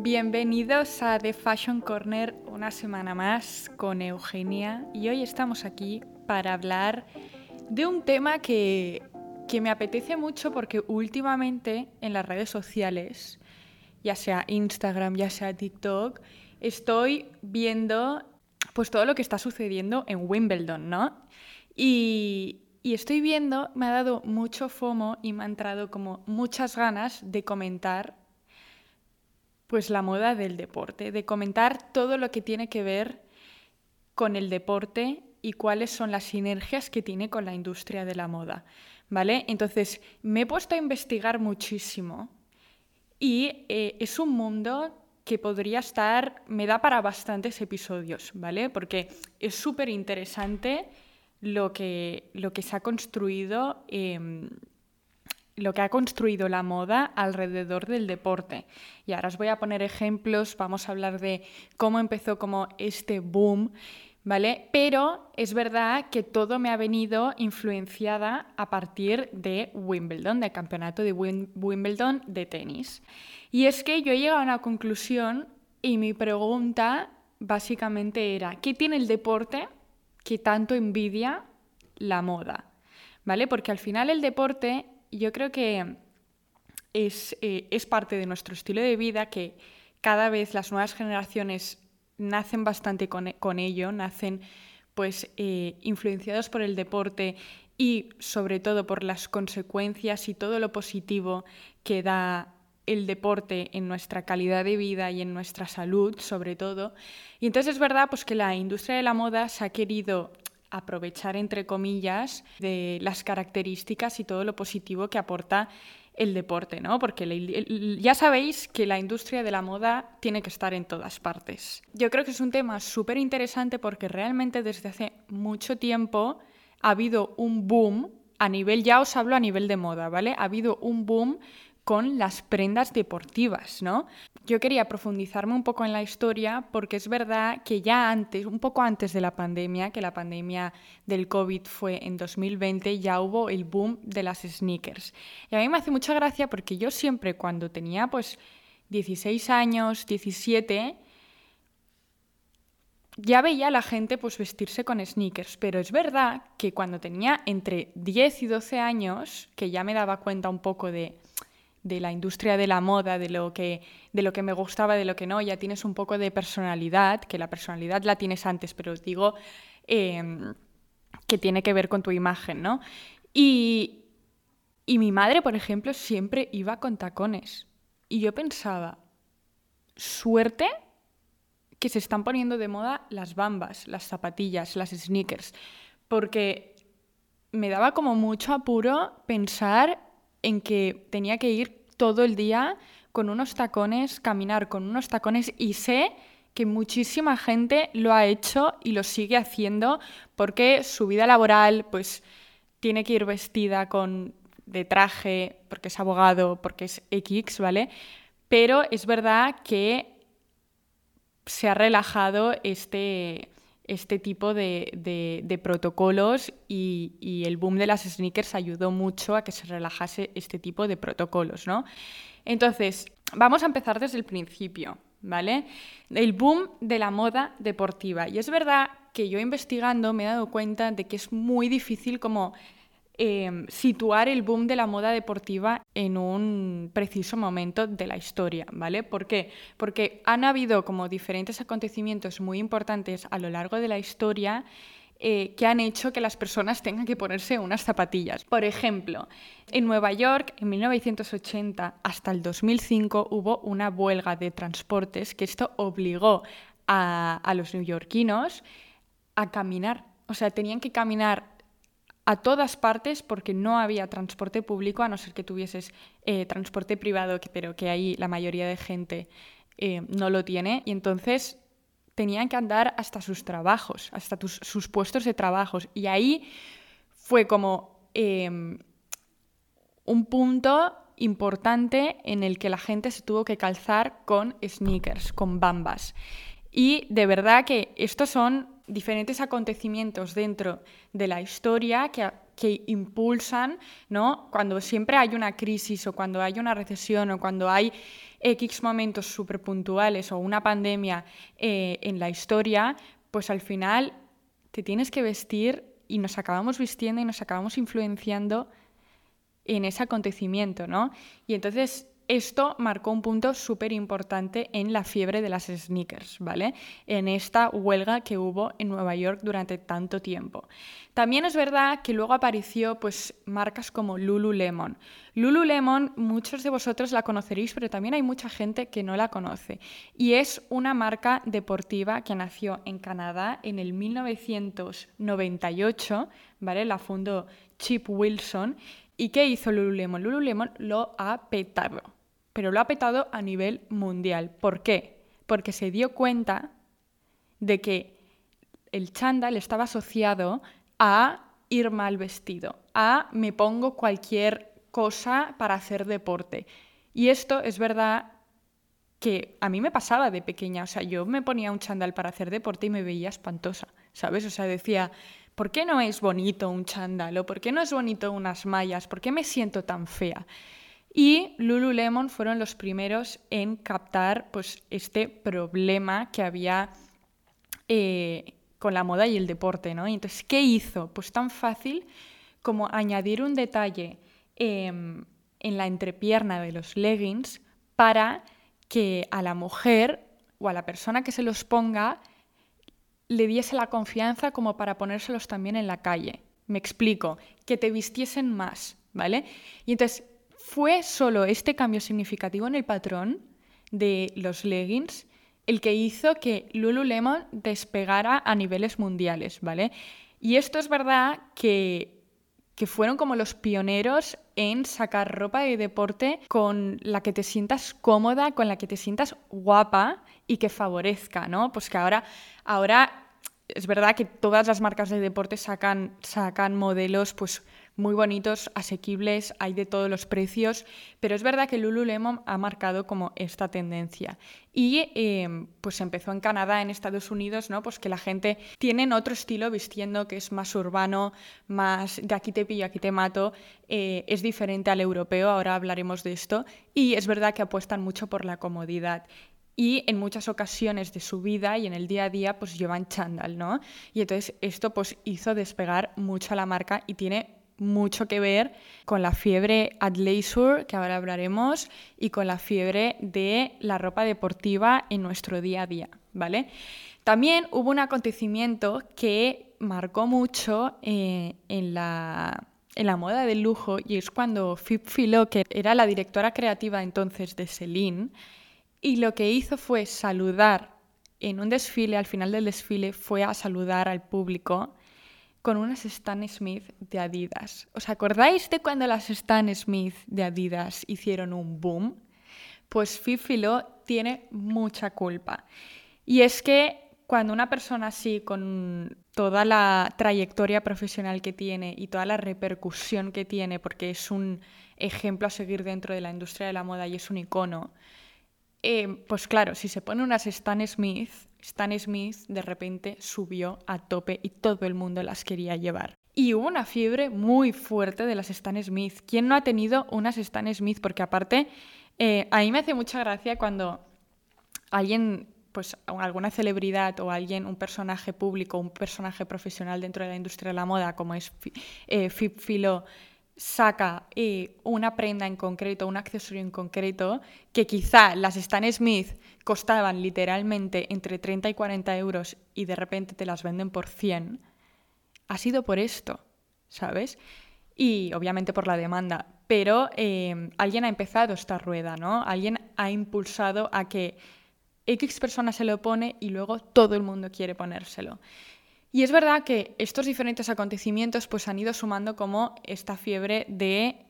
Bienvenidos a The Fashion Corner una semana más con Eugenia y hoy estamos aquí para hablar de un tema que, que me apetece mucho porque últimamente en las redes sociales, ya sea Instagram, ya sea TikTok, estoy viendo pues todo lo que está sucediendo en Wimbledon, ¿no? Y, y estoy viendo, me ha dado mucho FOMO y me ha entrado como muchas ganas de comentar pues la moda del deporte, de comentar todo lo que tiene que ver con el deporte y cuáles son las sinergias que tiene con la industria de la moda, ¿vale? Entonces, me he puesto a investigar muchísimo y eh, es un mundo que podría estar, me da para bastantes episodios, ¿vale? Porque es súper interesante lo que, lo que se ha construido. Em, lo que ha construido la moda alrededor del deporte. Y ahora os voy a poner ejemplos, vamos a hablar de cómo empezó como este boom, ¿vale? Pero es verdad que todo me ha venido influenciada a partir de Wimbledon, del campeonato de Wimbledon de tenis. Y es que yo he llegado a una conclusión y mi pregunta básicamente era, ¿qué tiene el deporte que tanto envidia la moda? ¿Vale? Porque al final el deporte yo creo que es, eh, es, parte de nuestro estilo de vida que cada vez las nuevas generaciones nacen bastante con, ello, nacen pues eh, influenciados por el deporte y sobre todo por las consecuencias y todo lo positivo que da el deporte en nuestra calidad de vida y en nuestra salud, sobre todo. Y entonces es verdad pues, que la industria de la moda se ha querido aprovechar, entre comillas, de las características y todo lo positivo que aporta el deporte, ¿no? Porque ya sabéis que la industria de la moda tiene que estar en todas partes. Yo creo que es un tema súper interesante porque realmente desde hace mucho tiempo ha habido un boom a nivel, ya os hablo a nivel de moda, ¿vale? Ha habido un boom con las prendas deportivas, ¿no? Yo quería profundizarme un poco en la historia porque es verdad que ya antes, un poco antes de la pandemia, que la pandemia del COVID fue en 2020, ya hubo el boom de las sneakers. Y a mí me hace mucha gracia porque yo siempre cuando tenía pues 16 años, 17, ya veía a la gente pues vestirse con sneakers, pero es verdad que cuando tenía entre 10 y 12 años, que ya me daba cuenta un poco de de la industria de la moda, de lo, que, de lo que me gustaba, de lo que no, ya tienes un poco de personalidad, que la personalidad la tienes antes, pero digo em, que tiene que ver con tu imagen, ¿no? Y, y mi madre, por ejemplo, siempre iba con tacones. Y yo pensaba, suerte que se están poniendo de moda las bambas, las zapatillas, las sneakers, porque me daba como mucho apuro pensar en que tenía que ir todo el día con unos tacones, caminar con unos tacones y sé que muchísima gente lo ha hecho y lo sigue haciendo porque su vida laboral pues tiene que ir vestida con de traje porque es abogado, porque es X, ¿vale? Pero es verdad que se ha relajado este, este tipo de, protocolos y, el boom de las sneakers ayudó mucho a que se relajase este tipo de protocolos, ¿no? Entonces, vamos a empezar desde el principio, ¿vale? El boom de la moda deportiva. Y es verdad que yo investigando me he dado cuenta de que es muy difícil como Em, situar el boom de la moda deportiva en un preciso momento de la historia, ¿vale? ¿Por qué? Porque han habido como diferentes acontecimientos muy importantes a lo largo de la historia eh, que han hecho que las personas tengan que ponerse unas zapatillas. Por ejemplo, en Nueva York, en 1980 hasta el 2005, hubo una huelga de transportes que esto obligó a, los neoyorquinos a caminar. O sea, tenían que caminar a todas partes porque no había transporte público, a no ser que tuvieses eh, transporte privado, pero que ahí la mayoría de gente eh, no lo tiene. Y entonces tenían que andar hasta sus trabajos, hasta sus puestos de trabajos. Y ahí fue como em, un punto importante en el que la gente se tuvo que calzar con sneakers, con bambas. Y de verdad que estos son diferentes acontecimientos dentro de la historia que que impulsan, ¿no? Cuando siempre hay una crisis o cuando hay una recesión o cuando hay X momentos súper puntuales o una pandemia eh, en la historia, pues al final te tienes que vestir y nos acabamos vistiendo y nos acabamos influenciando en ese acontecimiento, ¿no? Y entonces esto marcó un punto súper importante en la fiebre de las sneakers, ¿vale? En esta huelga que hubo en Nueva York durante tanto tiempo. También es verdad que luego apareció pues marcas como Lululemon. Lululemon, muchos de vosotros la conoceréis, pero también hay mucha gente que no la conoce. Y es una marca deportiva que nació en Canadá en el 1998, ¿vale? La fundó Chip Wilson. ¿Y qué hizo Lululemon? Lululemon lo ha pero lo ha petado a nivel mundial. ¿Por qué? Porque se dio cuenta de que el chándal estaba asociado a ir mal vestido, a me pongo cualquier cosa para hacer deporte. Y esto es verdad que a mí me pasaba de pequeña, o sea, yo me ponía un chándal para hacer deporte y me veía espantosa, ¿sabes? O sea, decía, ¿por qué no es bonito un chándal? ¿O por qué no es bonito unas mallas? ¿Por qué me siento tan fea? Y Lululemon fueron los primeros en captar pues, este problema que había eh, con la moda y el deporte. ¿no? entonces, ¿qué hizo? Pues tan fácil como añadir un detalle em, en la entrepierna de los leggings para que a la mujer o a la persona que se los ponga le diese la confianza como para ponérselos también en la calle. Me explico, que te vistiesen más, ¿vale? Y entonces fue solo este cambio significativo en el patrón de los leggings el que hizo que Lululemon despegara a niveles mundiales, ¿vale? Y esto es verdad que, que fueron como los pioneros en sacar ropa de deporte con la que te sientas cómoda, con la que te sientas guapa y que favorezca, ¿no? Pues que ahora, ahora es verdad que todas las marcas de deporte sacan, sacan modelos pues muy bonitos, asequibles, hay de todos los precios, pero es verdad que Lululemon ha marcado como esta tendencia. Y em, pues empezó en Canadá, en Estados Unidos, ¿no? Pues que la gente tiene otro estilo vistiendo que es más urbano, más de aquí te pillo, aquí te mato, eh, es diferente al europeo, ahora hablaremos de esto, y es verdad que apuestan mucho por la comodidad y en muchas ocasiones de su vida y en el día a día pues llevan chándal, ¿no? Y entonces esto pues hizo despegar mucho a la marca y tiene mucho que ver con la fiebre leisure que ahora hablaremos, y con la fiebre de la ropa deportiva en nuestro día a día, ¿vale? También hubo un acontecimiento que marcó mucho eh, en, la, en la moda del lujo y es cuando Fip Philo, que era la directora creativa entonces de Celine, y lo que hizo fue saludar en un desfile, al final del desfile, fue a saludar al público con unas Stan Smith de Adidas. ¿Os acordáis de cuando las Stan Smith de Adidas hicieron un boom? Pues Fifilo tiene mucha culpa. Y es que cuando una persona así, con toda la trayectoria profesional que tiene y toda la repercusión que tiene, porque es un ejemplo a seguir dentro de la industria de la moda y es un icono, eh, pues claro, si se pone unas Stan Smith, Stan Smith de repente subió a tope y todo el mundo las quería llevar. Y hubo una fiebre muy fuerte de las Stan Smith. ¿Quién no ha tenido unas Stan Smith? Porque aparte, eh, a mí me hace mucha gracia cuando alguien, pues alguna celebridad o alguien, un personaje público, un personaje profesional dentro de la industria de la moda, como es eh, Fip Philo, saca eh, una prenda en concreto, un accesorio en concreto, que quizá las Stan Smith costaban literalmente entre 30 y 40 euros y de repente te las venden por 100, ha sido por esto, ¿sabes? Y obviamente por la demanda, pero eh, alguien ha empezado esta rueda, ¿no? Alguien ha impulsado a que X persona se lo pone y luego todo el mundo quiere ponérselo. Y es verdad que estos diferentes acontecimientos pues han ido sumando como esta fiebre de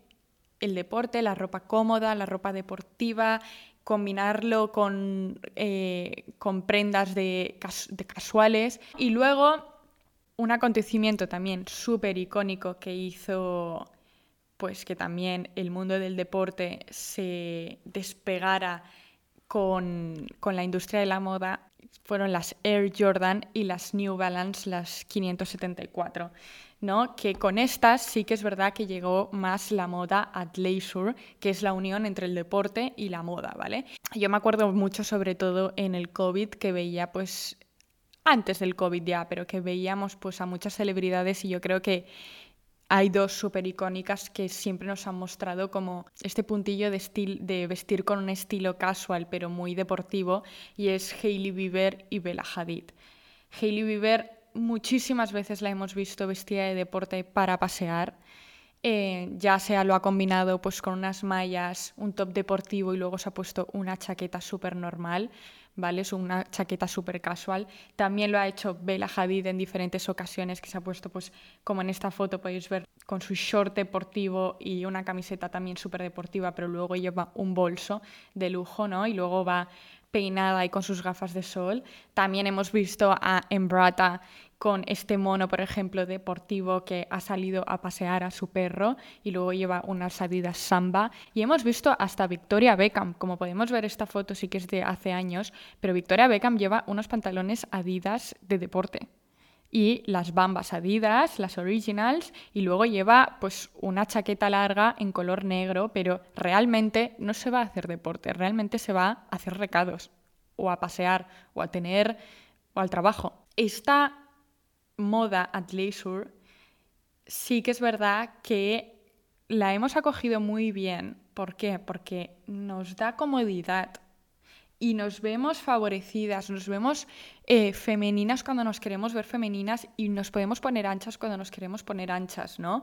el deporte, la ropa cómoda, la ropa deportiva, combinarlo con, eh, con prendas de, de casuales. Y luego un acontecimiento también súper icónico que hizo pues que también el mundo del deporte se despegara con, con la industria de la moda fueron las Air Jordan y las New Balance, las 574. ¿no? Que con estas sí que es verdad que llegó más la moda leisure, que es la unión entre el deporte y la moda, ¿vale? Yo me acuerdo mucho sobre todo en el COVID que veía pues antes del COVID ya, pero que veíamos pues a muchas celebridades y yo creo que hay dos súper icónicas que siempre nos han mostrado como este puntillo de, de vestir con un estilo casual pero muy deportivo y es Hailey Bieber y Bella Hadid. Hailey Bieber muchísimas veces la hemos visto vestida de deporte para pasear. Eh, ya sea lo ha combinado pues con unas mallas, un top deportivo y luego se ha puesto una chaqueta súper normal, ¿vale? Es una chaqueta súper casual. También lo ha hecho Bella Hadid en diferentes ocasiones, que se ha puesto, pues como en esta foto podéis ver, con su short deportivo y una camiseta también súper deportiva, pero luego lleva un bolso de lujo, ¿no? Y luego va peinada y con sus gafas de sol. También hemos visto a Embrata con este mono, por ejemplo, deportivo que ha salido a pasear a su perro y luego lleva unas adidas samba. Y hemos visto hasta Victoria Beckham, como podemos ver esta foto sí que es de hace años, pero Victoria Beckham lleva unos pantalones adidas de deporte y las bambas adidas, las originals, y luego lleva pues una chaqueta larga en color negro, pero realmente no se va a hacer deporte, realmente se va a hacer recados, o a pasear, o a tener, o al trabajo. Esta moda at leisure sí que es verdad que la hemos acogido muy bien. ¿Por qué? Porque nos da comodidad y nos vemos favorecidas, nos vemos eh, femeninas cuando nos queremos ver femeninas y nos podemos poner anchas cuando nos queremos poner anchas, ¿no?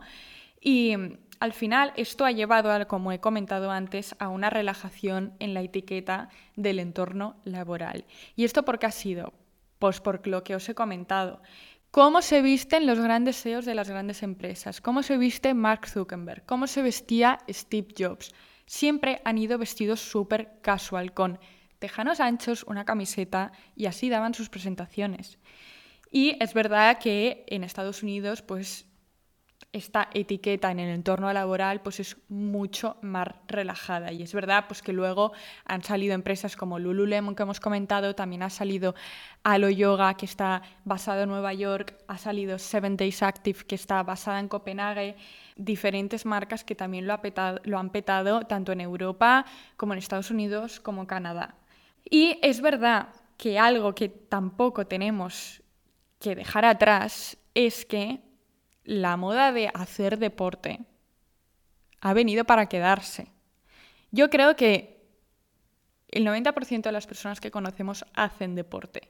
Y mm, al final esto ha llevado, como he comentado antes, a una relajación en la etiqueta del entorno laboral. ¿Y esto por qué ha sido? Pues por lo que os he comentado. ¿Cómo se visten los grandes CEOs de las grandes empresas? ¿Cómo se viste Mark Zuckerberg? ¿Cómo se vestía Steve Jobs? Siempre han ido vestidos súper casual, con tejanos anchos, una camiseta y así daban sus presentaciones. Y es verdad que en Estados Unidos, pues esta etiqueta en el entorno laboral pues es mucho más relajada y es verdad pues que luego han salido empresas como Lululemon que hemos comentado, también ha salido Alo Yoga que está basado en Nueva York, ha salido Seven Days Active que está basada en Copenhague, diferentes marcas que también lo, lo han petado tanto en Europa como en Estados Unidos como Canadá. Y es verdad que algo que tampoco tenemos que dejar atrás es que la moda de hacer deporte ha venido para quedarse. Yo creo que el 90% de las personas que conocemos hacen deporte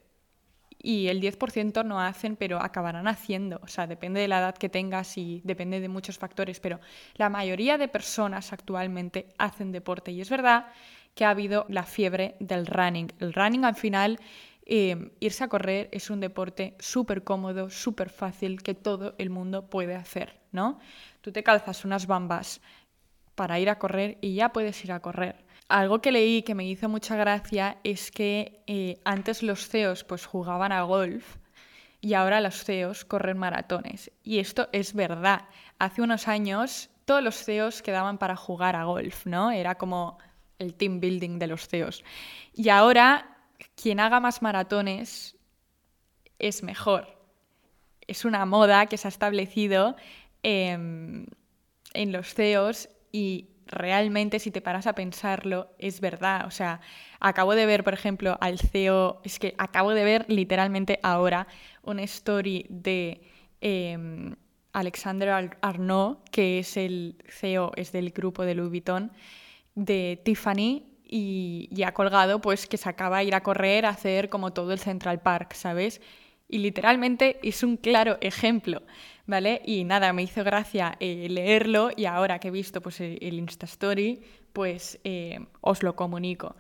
y el 10% no hacen, pero acabarán haciendo. O sea, depende de la edad que tengas y depende de muchos factores, pero la mayoría de personas actualmente hacen deporte. Y es verdad que ha habido la fiebre del running. El running al final, eh, irse a correr es un deporte súper cómodo, súper fácil, que todo el mundo puede hacer, ¿no? Tú te calzas unas bambas para ir a correr y ya puedes ir a correr. Algo que leí que me hizo mucha gracia es que eh, antes los CEOs pues jugaban a golf y ahora los CEOs corren maratones. Y esto es verdad. Hace unos años todos los CEOs quedaban para jugar a golf, ¿no? Era como el team building de los CEOs. Y ahora, quien haga más maratones es mejor. Es una moda que se ha establecido en los CEOs y realmente si te paras a pensarlo es verdad. O sea, acabo de ver, por ejemplo, al CEO, es que acabo de ver literalmente ahora una story de... Em, Alexander Arnaud, que es el CEO, es del grupo de Louis Vuitton, de Tiffany y, ha colgado pues que se acaba de ir a correr a hacer como todo el Central Park, ¿sabes? Y literalmente es un claro ejemplo, ¿vale? Y nada, me hizo gracia eh, leerlo y ahora que he visto pues, el Insta Story, pues eh, os lo comunico.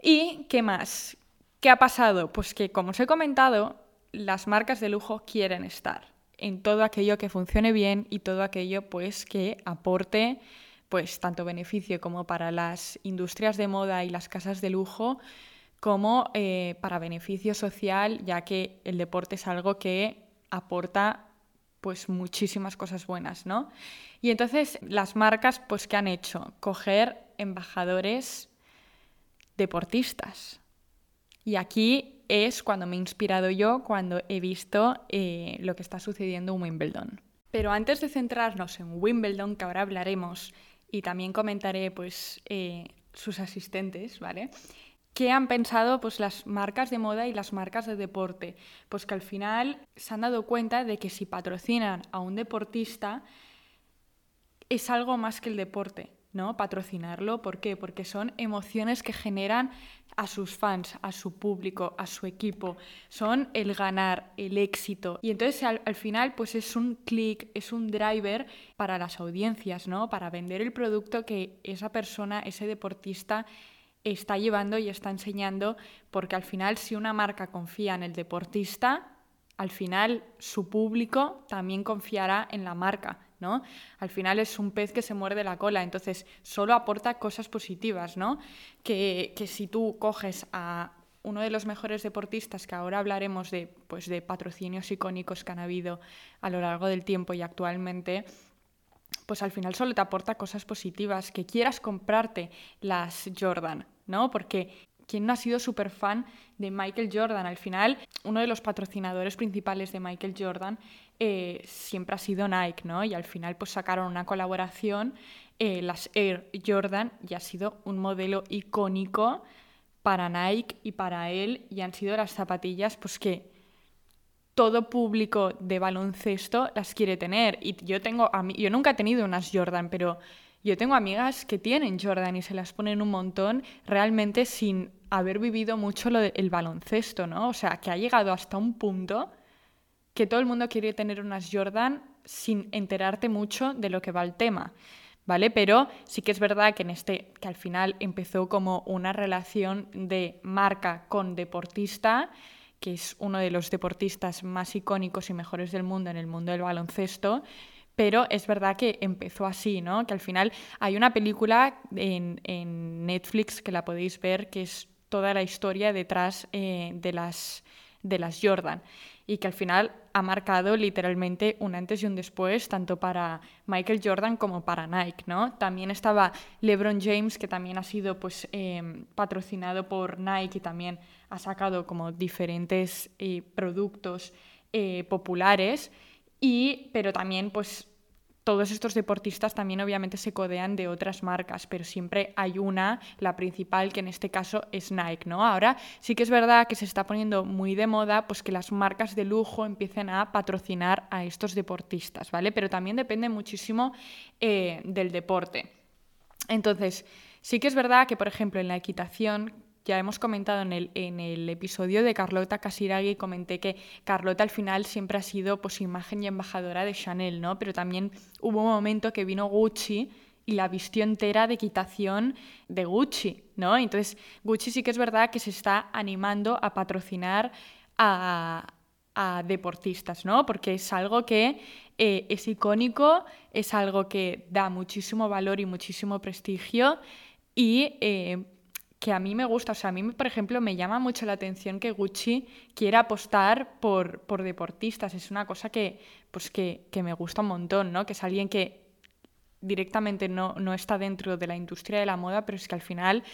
¿Y qué más? ¿Qué ha pasado? Pues que, como os he comentado, las marcas de lujo quieren estar en todo aquello que funcione bien y todo aquello pues que aporte pues tanto beneficio como para las industrias de moda y las casas de lujo, como eh, para beneficio social, ya que el deporte es algo que aporta pues muchísimas cosas buenas, ¿no? Y entonces las marcas, pues, ¿qué han hecho? Coger embajadores deportistas. Y aquí es cuando me he inspirado yo, cuando he visto eh, lo que está sucediendo en Wimbledon. Pero antes de centrarnos en Wimbledon, que ahora hablaremos, y también comentaré pues, eh, sus asistentes, ¿vale? ¿Qué han pensado pues, las marcas de moda y las marcas de deporte? Pues que al final se han dado cuenta de que si patrocinan a un deportista es algo más que el deporte, ¿no? Patrocinarlo, ¿por qué? Porque son emociones que generan a sus fans, a su público, a su equipo. Son el ganar, el éxito. Y entonces al, al final pues es un clic, es un driver para las audiencias, ¿no? Para vender el producto que esa persona, ese deportista está llevando y está enseñando, porque al final si una marca confía en el deportista, al final su público también confiará en la marca. ¿No? Al final es un pez que se muerde la cola, entonces solo aporta cosas positivas, ¿no? Que, si tú coges a uno de los mejores deportistas, que ahora hablaremos de, pues, de patrocinios icónicos que han habido a lo largo del tiempo y actualmente, pues al final solo te aporta cosas positivas, que quieras comprarte las Jordan, ¿no? Porque ¿quién no ha sido súper fan de Michael Jordan? Al final, uno de los patrocinadores principales de Michael Jordan eh, siempre ha sido Nike, ¿no? Y al final pues sacaron una colaboración, eh, las Air Jordan, y ha sido un modelo icónico para Nike y para él, y han sido las zapatillas pues que todo público de baloncesto las quiere tener. Y yo tengo, yo nunca he tenido unas Jordan, pero yo tengo amigas que tienen Jordan y se las ponen un montón realmente sin haber vivido mucho lo del baloncesto, ¿no? O sea, que ha llegado hasta un punto que todo el mundo quiere tener unas Jordan sin enterarte mucho de lo que va el tema. ¿Vale? Pero sí que es verdad que en este, que al final empezó como una relación de marca con deportista, que es uno de los deportistas más icónicos y mejores del mundo en el mundo del baloncesto, pero es verdad que empezó así, ¿no? Que al final hay una película en, Netflix que la podéis ver, que es toda la historia detrás eh, de, las, de las Jordan y que al final ha marcado literalmente un antes y un después, tanto para Michael Jordan como para Nike, ¿no? También estaba LeBron James, que también ha sido pues, em, patrocinado por Nike y también ha sacado como diferentes eh, productos eh, populares, y, pero también pues todos estos deportistas también obviamente se codean de otras marcas, pero siempre hay una, la principal, que en este caso es Nike, ¿no? Ahora sí que es verdad que se está poniendo muy de moda pues que las marcas de lujo empiecen a patrocinar a estos deportistas, ¿vale? Pero también depende muchísimo eh, del deporte. Entonces, sí que es verdad que, por ejemplo, en la equitación, ya hemos comentado en el, en el episodio de Carlota Casiraghi, comenté que Carlota al final siempre ha sido pues, imagen y embajadora de Chanel, ¿no? Pero también hubo un momento que vino Gucci y la vistió entera de equitación de Gucci, ¿no? Entonces, Gucci sí que es verdad que se está animando a patrocinar a, deportistas, ¿no? Porque es algo que eh, es icónico, es algo que da muchísimo valor y muchísimo prestigio y eh, que a mí me gusta. O sea, a mí, por ejemplo, me llama mucho la atención que Gucci quiera apostar por, por deportistas. Es una cosa que, pues que, que, me gusta un montón, ¿no? Que es alguien que directamente no, no está dentro de la industria de la moda, pero es que al final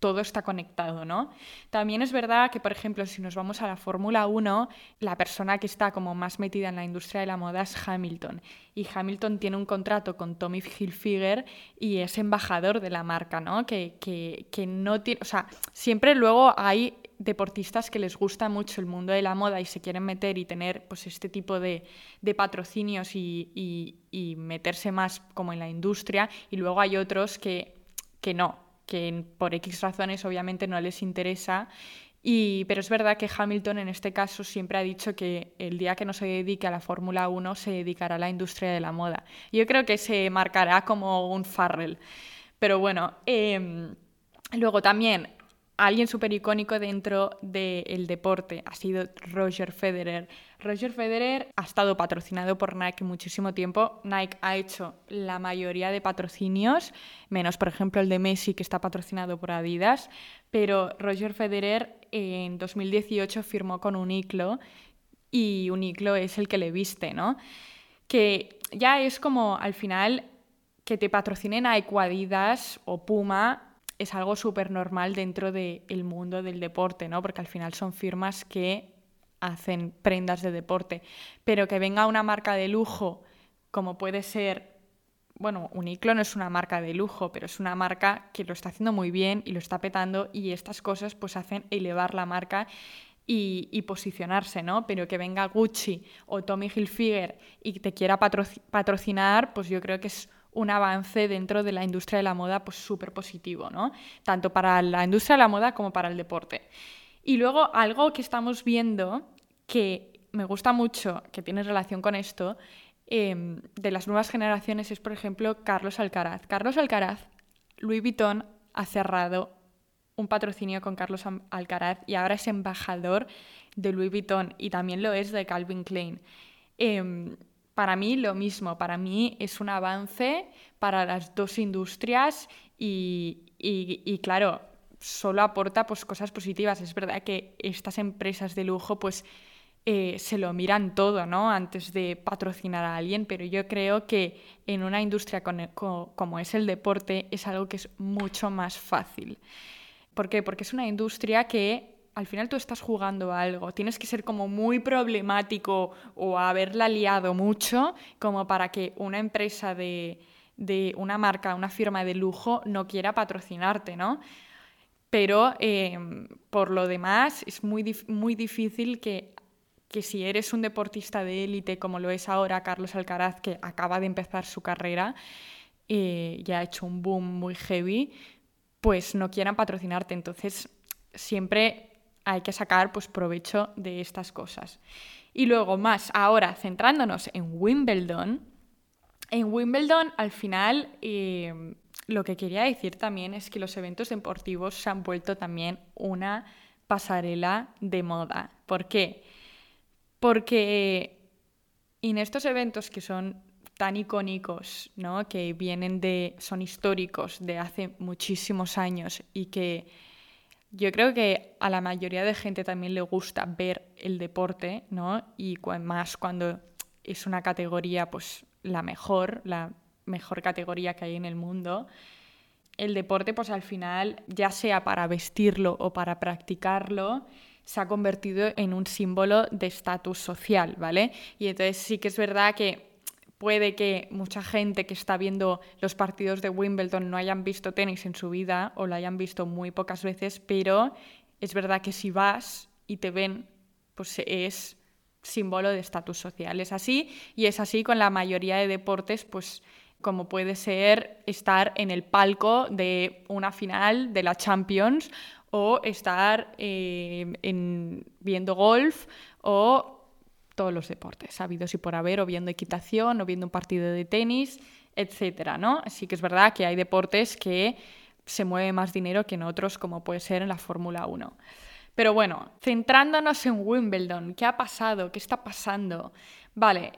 todo está conectado, ¿no? También es verdad que, por ejemplo, si nos vamos a la Fórmula 1, la persona que está como más metida en la industria de la moda es Hamilton. Y Hamilton tiene un contrato con Tommy Hilfiger y es embajador de la marca, ¿no? Que, que, no tiene. O sea, siempre luego hay deportistas que les gusta mucho el mundo de la moda y se quieren meter y tener pues este tipo de, de patrocinios y, y, y meterse más como en la industria. Y luego hay otros que, que no, que por X razones obviamente no les interesa. Y, pero es verdad que Hamilton en este caso siempre ha dicho que el día que no se dedique a la Fórmula 1 se dedicará a la industria de la moda. Yo creo que se marcará como un Farrell. Pero bueno, em, luego también alguien súper icónico dentro del deporte ha sido Roger Federer. Roger Federer ha estado patrocinado por Nike muchísimo tiempo. Nike ha hecho la mayoría de patrocinios, menos por ejemplo el de Messi que está patrocinado por Adidas, pero Roger Federer en 2018 firmó con Uniqlo y Uniqlo es el que le viste, ¿no? Que ya es como al final que te patrocinen Nike o Adidas o Puma es algo súper normal dentro del mundo del deporte, ¿no? Porque al final son firmas que hacen prendas de deporte. Pero que venga una marca de lujo como puede ser, bueno, Uniqlo no es una marca de lujo, pero es una marca que lo está haciendo muy bien y lo está petando y estas cosas pues hacen elevar la marca y, posicionarse, ¿no? Pero que venga Gucci o Tommy Hilfiger y te quiera patrocinar, pues yo creo que es un avance dentro de la industria de la moda pues súper positivo, ¿no? Tanto para la industria de la moda como para el deporte. Y luego algo que estamos viendo que me gusta mucho, que tiene relación con esto, em, de las nuevas generaciones es, por ejemplo, Carlos Alcaraz. Carlos Alcaraz, Louis Vuitton ha cerrado un patrocinio con Carlos Alcaraz y ahora es embajador de Louis Vuitton y también lo es de Calvin Klein. Em, para mí lo mismo, para mí es un avance para las dos industrias y, claro, solo aporta pues, cosas positivas. Es verdad que estas empresas de lujo pues, eh, se lo miran todo ¿no? antes de patrocinar a alguien, pero yo creo que en una industria como es el deporte es algo que es mucho más fácil. ¿Por qué? Porque es una industria que al final tú estás jugando a algo. Tienes que ser como muy problemático o haberla liado mucho como para que una empresa de, una marca, una firma de lujo no quiera patrocinarte, ¿no? Pero em, por lo demás es muy, muy difícil que, que si eres un deportista de élite como lo es ahora Carlos Alcaraz, que acaba de empezar su carrera, eh, ya ha hecho un boom muy heavy, pues no quieran patrocinarte. Entonces, siempre hay que sacar pues, provecho de estas cosas. Y luego más, ahora centrándonos en Wimbledon, en Wimbledon al final eh, lo que quería decir también es que los eventos deportivos se han vuelto también una pasarela de moda. ¿Por qué? Porque en estos eventos que son tan icónicos, ¿no? que vienen de, son históricos de hace muchísimos años y que yo creo que a la mayoría de gente también le gusta ver el deporte, ¿no? Y más cuando es una categoría, pues la mejor, la mejor categoría que hay en el mundo. El deporte, pues al final, ya sea para vestirlo o para practicarlo, se ha convertido en un símbolo de estatus social, ¿vale? Y entonces sí que es verdad que puede que mucha gente que está viendo los partidos de Wimbledon no hayan visto tenis en su vida o lo hayan visto muy pocas veces, pero es verdad que si vas y te ven, pues es símbolo de estatus social. Es así y es así con la mayoría de deportes, pues como puede ser estar en el palco de una final de la Champions o estar eh, viendo golf o todos los deportes, habidos y por haber, o viendo equitación, o viendo un partido de tenis, etcétera, ¿no? Sí que es verdad que hay deportes que se mueve más dinero que en otros, como puede ser en la Fórmula 1. Pero bueno, centrándonos en Wimbledon, ¿qué ha pasado? ¿Qué está pasando? Vale,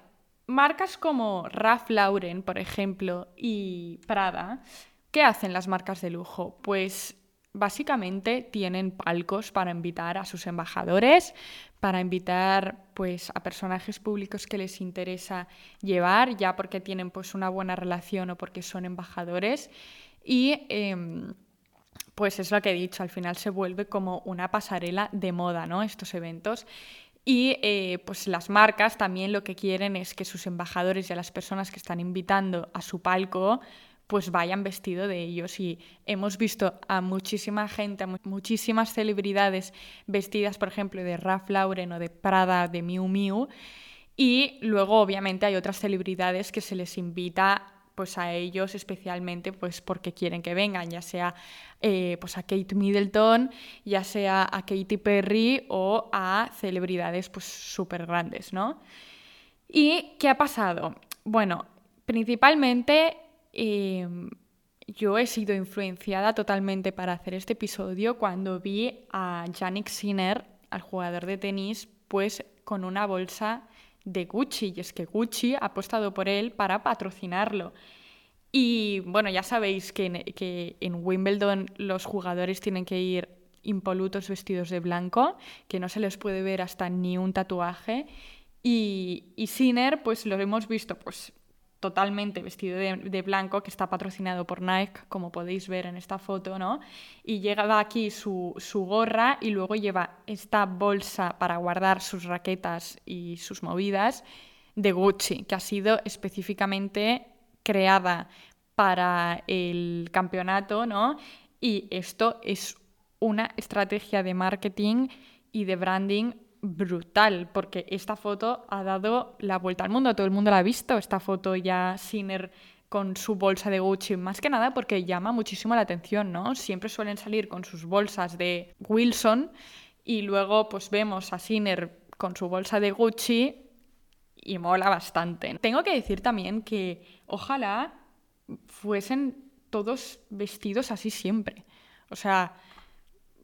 marcas como Ralph Lauren, por ejemplo, y Prada, ¿qué hacen las marcas de lujo? Pues básicamente tienen palcos para invitar a sus embajadores, para invitar pues a personajes públicos que les interesa llevar, ya porque tienen pues una buena relación o porque son embajadores. Y em, pues es lo que he dicho, al final se vuelve como una pasarela de moda, ¿no? Estos eventos. Y eh, pues las marcas también lo que quieren es que sus embajadores y a las personas que están invitando a su palco pues vayan vestido de ellos. Y hemos visto a muchísima gente, a muchísimas celebridades vestidas, por ejemplo, de Ralph Lauren o de Prada, de Miu Miu. Y luego, obviamente, hay otras celebridades que se les invita pues a ellos especialmente pues porque quieren que vengan, ya sea eh, pues a Kate Middleton, ya sea a Katy Perry o a celebridades pues súper grandes, ¿no? ¿Y qué ha pasado? Bueno, principalmente Em, yo he sido influenciada totalmente para hacer este episodio cuando vi a Yannick Sinner, al jugador de tenis, pues con una bolsa de Gucci. Y es que Gucci ha apostado por él para patrocinarlo. Y bueno, ya sabéis que que en Wimbledon los jugadores tienen que ir impolutos vestidos de blanco, que no se les puede ver hasta ni un tatuaje. Y, y Sinner, pues lo hemos visto pues totalmente vestido de, blanco, que está patrocinado por Nike, como podéis ver en esta foto, ¿no? Y llega aquí su, su, gorra y luego lleva esta bolsa para guardar sus raquetas y sus movidas de Gucci, que ha sido específicamente creada para el campeonato, ¿no? Y esto es una estrategia de marketing y de branding brutal, porque esta foto ha dado la vuelta al mundo, todo el mundo la ha visto, esta foto ya Sinner con su bolsa de Gucci, más que nada porque llama muchísimo la atención, ¿no? Siempre suelen salir con sus bolsas de Wilson y luego pues vemos a Sinner con su bolsa de Gucci y mola bastante. Tengo que decir también que ojalá fuesen todos vestidos así siempre. O sea,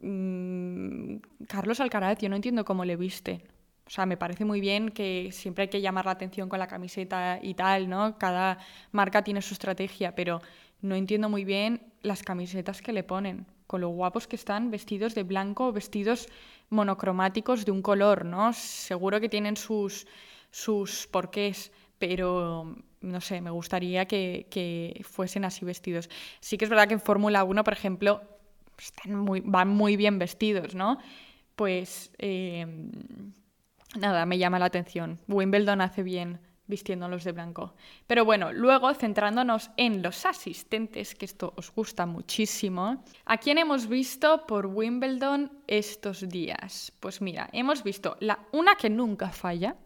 mmm, Carlos Alcaraz, yo no entiendo cómo le viste. O sea, me parece muy bien que siempre hay que llamar la atención con la camiseta y tal, ¿no? Cada marca tiene su estrategia, pero no entiendo muy bien las camisetas que le ponen, con lo guapos que están vestidos de blanco, vestidos monocromáticos de un color, ¿no? Seguro que tienen sus, sus porqués, pero no sé, me gustaría que, que fuesen así vestidos. Sí que es verdad que en Fórmula 1, por ejemplo, están muy, van muy bien vestidos, ¿no? Pues eh, nada, me llama la atención. Wimbledon hace bien vistiéndolos de blanco. Pero bueno, luego centrándonos en los asistentes, que esto os gusta muchísimo, ¿a quién hemos visto por Wimbledon estos días? Pues mira, hemos visto la una que nunca falla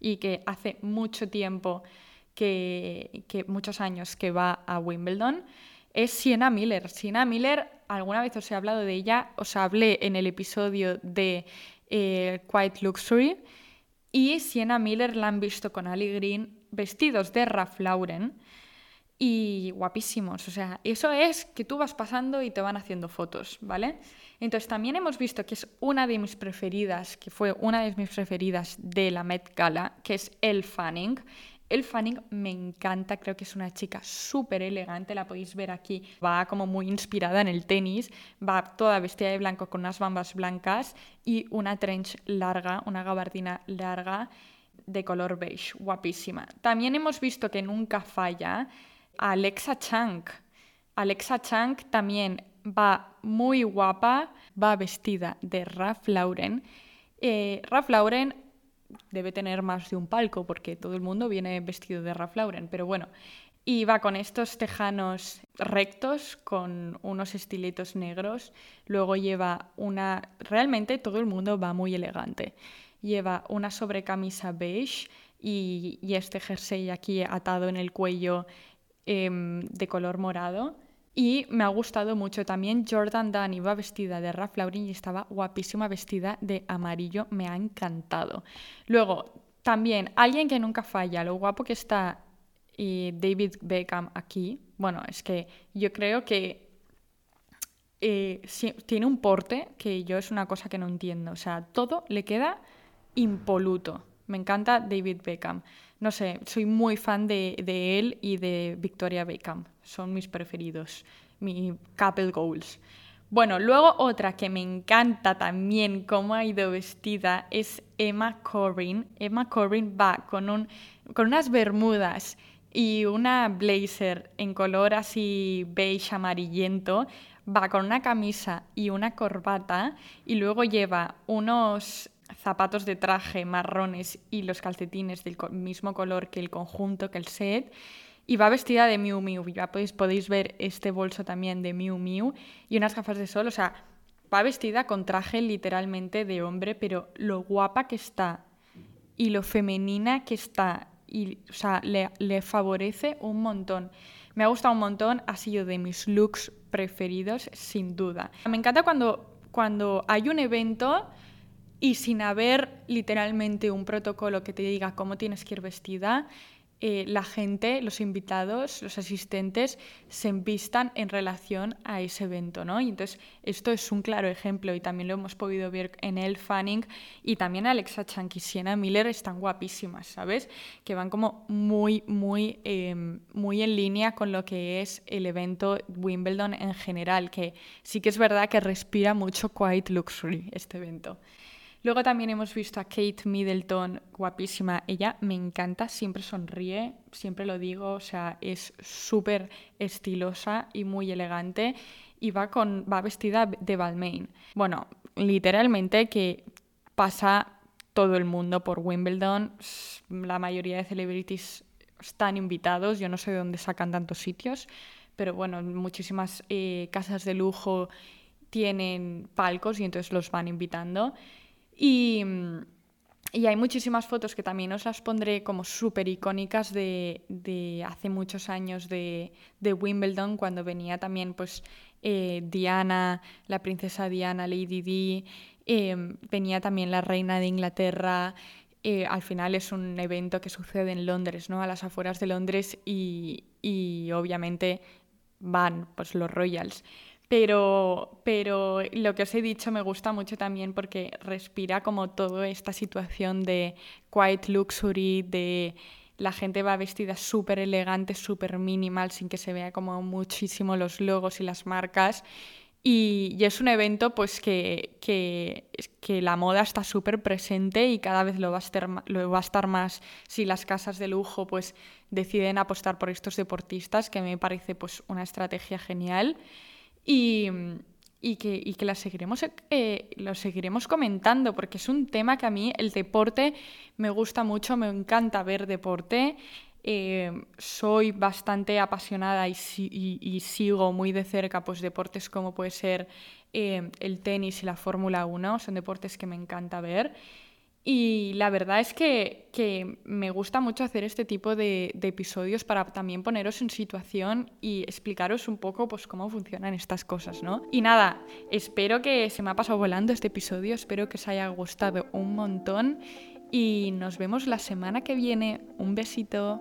y que hace mucho tiempo que, que muchos años que va a Wimbledon es Sienna Miller. Sienna Miller, alguna vez os he hablado de ella, os hablé en el episodio de eh, Quiet Luxury y Sienna Miller la han visto con Ali Green vestidos de Ralph Lauren y guapísimos. O sea, eso es que tú vas pasando y te van haciendo fotos, ¿vale? Entonces también hemos visto que es una de mis preferidas, que fue una de mis preferidas de la Met Gala, que es Elle Fanning. El Fanning me encanta, creo que es una chica súper elegante, la podéis ver aquí. Va como muy inspirada en el tenis, va toda vestida de blanco con unas bambas blancas y una trench larga, una gabardina larga de color beige, guapísima. También hemos visto que nunca falla Alexa Chang. Alexa Chang también va muy guapa, va vestida de Ralph Lauren. Eh, Ralph Lauren debe tener más de un palco porque todo el mundo viene vestido de Ralph pero bueno. Y va con estos tejanos rectos, con unos estiletos negros. Luego lleva una... Realmente todo el mundo va muy elegante. Lleva una sobrecamisa beige y, y este jersey aquí atado en el cuello em, de color morado. Y me ha gustado mucho también Jordan Dunn, iba vestida de Ralph Lauren y estaba guapísima vestida de amarillo, me ha encantado. Luego, también, alguien que nunca falla, lo guapo que está y David Beckham aquí. Bueno, es que yo creo que eh, tiene un porte que yo es una cosa que no entiendo. O sea, todo le queda impoluto. Me encanta David Beckham. No sé, soy muy fan de, él y de Victoria Beckham son mis preferidos, mi couple goals. Bueno, luego otra que me encanta también cómo ha ido vestida es Emma Corrin. Emma Corrin va con, un, con unas bermudas y una blazer en color así beige amarillento, va con una camisa y una corbata y luego lleva unos zapatos de traje marrones y los calcetines del mismo color que el conjunto, que el set y va vestida de Miu Miu. Ya podéis, podéis ver este bolso también de Miu Miu y unas gafas de sol. O sea, va vestida con traje literalmente de hombre, pero lo guapa que está y lo femenina que está, y, o sea, le, le favorece un montón. Me ha gustado un montón, ha sido de mis looks preferidos, sin duda. Me encanta cuando, cuando hay un evento y sin haber literalmente un protocolo que te diga cómo tienes que ir vestida, eh, la gente, los invitados, los asistentes se envistan en relación a ese evento, ¿no? Y entonces esto es un claro ejemplo y también lo hemos podido ver en El Fanning y también Alexa Chang y Sienna Miller están guapísimas, ¿sabes? Que van como muy, muy, em, muy en línea con lo que es el evento Wimbledon en general, que sí que es verdad que respira mucho Quiet Luxury este evento. Luego también hemos visto a Kate Middleton, guapísima. Ella me encanta, siempre sonríe, siempre lo digo, o sea, es súper estilosa y muy elegante y va, con, va vestida de Balmain. Bueno, literalmente que pasa todo el mundo por Wimbledon. La mayoría de celebrities están invitados, yo no sé de dónde sacan tantos sitios, pero bueno, muchísimas eh, casas de lujo tienen palcos y entonces los van invitando. Y, y hay muchísimas fotos que también os las pondré como súper icónicas de, de, hace muchos años de, de, Wimbledon, cuando venía también pues eh, Diana, la princesa Diana, Lady Di, eh, venía también la reina de Inglaterra. Eh, al final es un evento que sucede en Londres, ¿no? A las afueras de Londres y, y obviamente van pues los Royals. Pero, pero lo que os he dicho me gusta mucho también porque respira como toda esta situación de quiet luxury, de la gente va vestida súper elegante, súper minimal, sin que se vea como muchísimo los logos y las marcas. Y, es un evento pues que, que, que la moda está súper presente y cada vez lo va, a estar, lo va a estar más si las casas de lujo pues deciden apostar por estos deportistas, que me parece pues una estrategia genial y, y, que, y que la seguiremos, eh, lo seguiremos comentando porque es un tema que a mí el deporte me gusta mucho, me encanta ver deporte. Eh, soy bastante apasionada y, sigo muy de cerca pues, deportes como puede ser eh, el tenis y la Fórmula 1, son deportes que me encanta ver. Y la verdad es que, que, me gusta mucho hacer este tipo de, de, episodios para también poneros en situación y explicaros un poco pues, cómo funcionan estas cosas, ¿no? Y nada, espero que se me ha pasado volando este episodio, espero que os haya gustado un montón y nos vemos la semana que viene. Un besito.